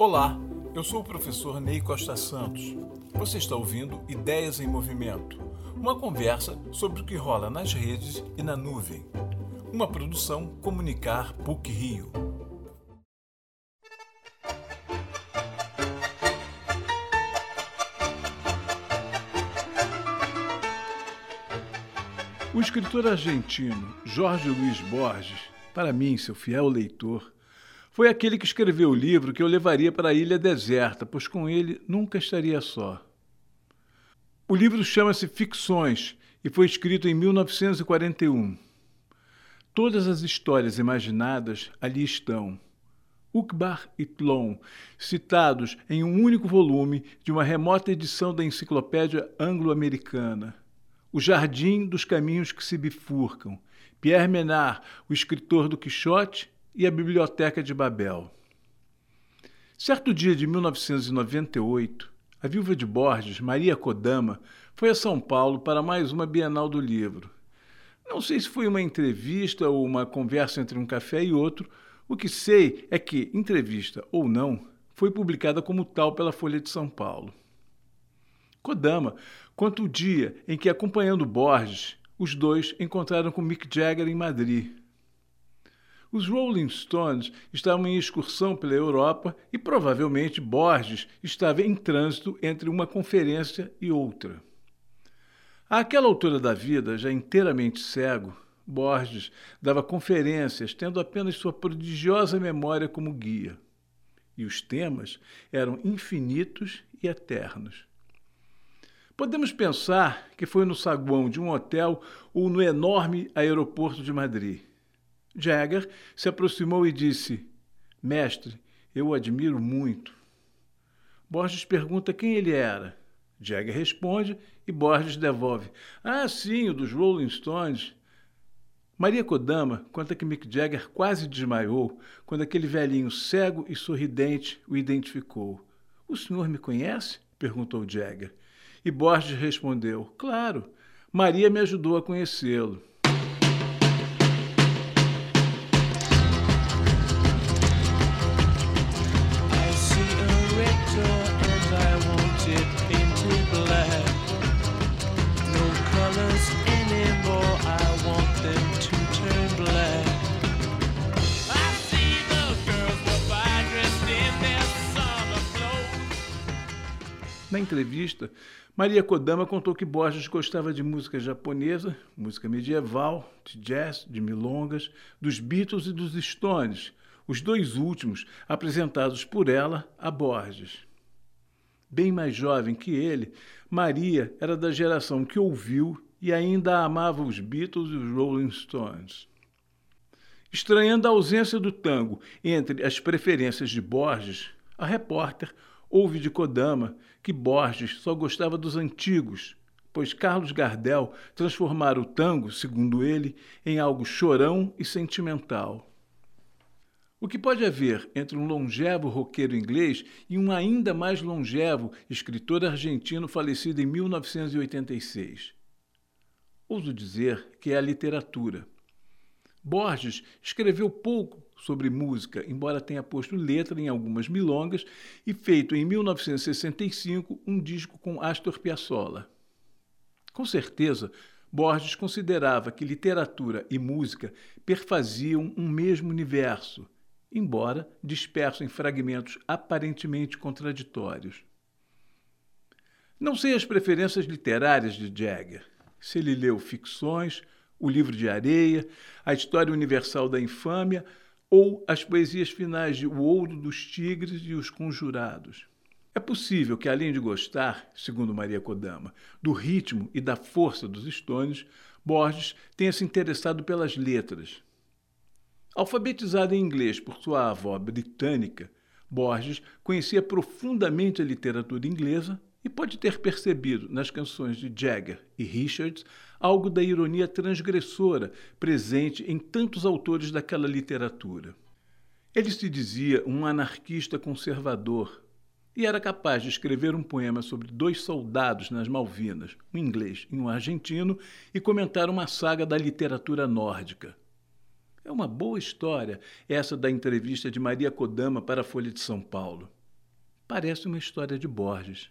Olá, eu sou o professor Ney Costa Santos. Você está ouvindo Ideias em Movimento, uma conversa sobre o que rola nas redes e na nuvem. Uma produção Comunicar PUC Rio. O escritor argentino Jorge Luiz Borges, para mim, seu fiel leitor, foi aquele que escreveu o livro que eu levaria para a ilha deserta, pois com ele nunca estaria só. O livro chama-se Ficções e foi escrito em 1941. Todas as histórias imaginadas ali estão. Ukbar e Tlon, citados em um único volume de uma remota edição da Enciclopédia Anglo-Americana. O Jardim dos Caminhos que se Bifurcam, Pierre Menard, o escritor do Quixote, e a Biblioteca de Babel. Certo dia de 1998, a viúva de Borges, Maria Kodama, foi a São Paulo para mais uma Bienal do Livro. Não sei se foi uma entrevista ou uma conversa entre um café e outro, o que sei é que, entrevista ou não, foi publicada como tal pela Folha de São Paulo. Kodama conta o dia em que, acompanhando Borges, os dois encontraram com Mick Jagger em Madrid. Os Rolling Stones estavam em excursão pela Europa e provavelmente Borges estava em trânsito entre uma conferência e outra. Àquela altura da vida, já inteiramente cego, Borges dava conferências tendo apenas sua prodigiosa memória como guia. E os temas eram infinitos e eternos. Podemos pensar que foi no saguão de um hotel ou no enorme aeroporto de Madrid. Jagger se aproximou e disse: Mestre, eu o admiro muito. Borges pergunta quem ele era. Jagger responde e Borges devolve: Ah, sim, o dos Rolling Stones. Maria Kodama conta que Mick Jagger quase desmaiou quando aquele velhinho cego e sorridente o identificou. O senhor me conhece? perguntou Jagger. E Borges respondeu: Claro, Maria me ajudou a conhecê-lo. Na entrevista, Maria Kodama contou que Borges gostava de música japonesa, música medieval, de jazz, de milongas, dos Beatles e dos Stones, os dois últimos apresentados por ela a Borges. Bem mais jovem que ele, Maria era da geração que ouviu e ainda amava os Beatles e os Rolling Stones. Estranhando a ausência do tango entre as preferências de Borges, a repórter Houve de Kodama que Borges só gostava dos antigos, pois Carlos Gardel transformara o tango, segundo ele, em algo chorão e sentimental. O que pode haver entre um longevo roqueiro inglês e um ainda mais longevo escritor argentino falecido em 1986? Ouso dizer que é a literatura. Borges escreveu pouco sobre música, embora tenha posto letra em algumas milongas e feito em 1965 um disco com Astor Piazzolla. Com certeza, Borges considerava que literatura e música perfaziam um mesmo universo, embora disperso em fragmentos aparentemente contraditórios. Não sei as preferências literárias de Jagger, se ele leu ficções, o livro de areia, a história universal da infâmia ou as poesias finais de O Ouro dos Tigres e Os Conjurados. É possível que, além de gostar, segundo Maria Kodama, do ritmo e da força dos Stones, Borges tenha se interessado pelas letras. Alfabetizado em inglês por sua avó britânica, Borges conhecia profundamente a literatura inglesa e pode ter percebido nas canções de Jagger e Richards algo da ironia transgressora presente em tantos autores daquela literatura. Ele se dizia um anarquista conservador e era capaz de escrever um poema sobre dois soldados nas Malvinas, um inglês e um argentino, e comentar uma saga da literatura nórdica. É uma boa história essa da entrevista de Maria Kodama para a Folha de São Paulo. Parece uma história de Borges.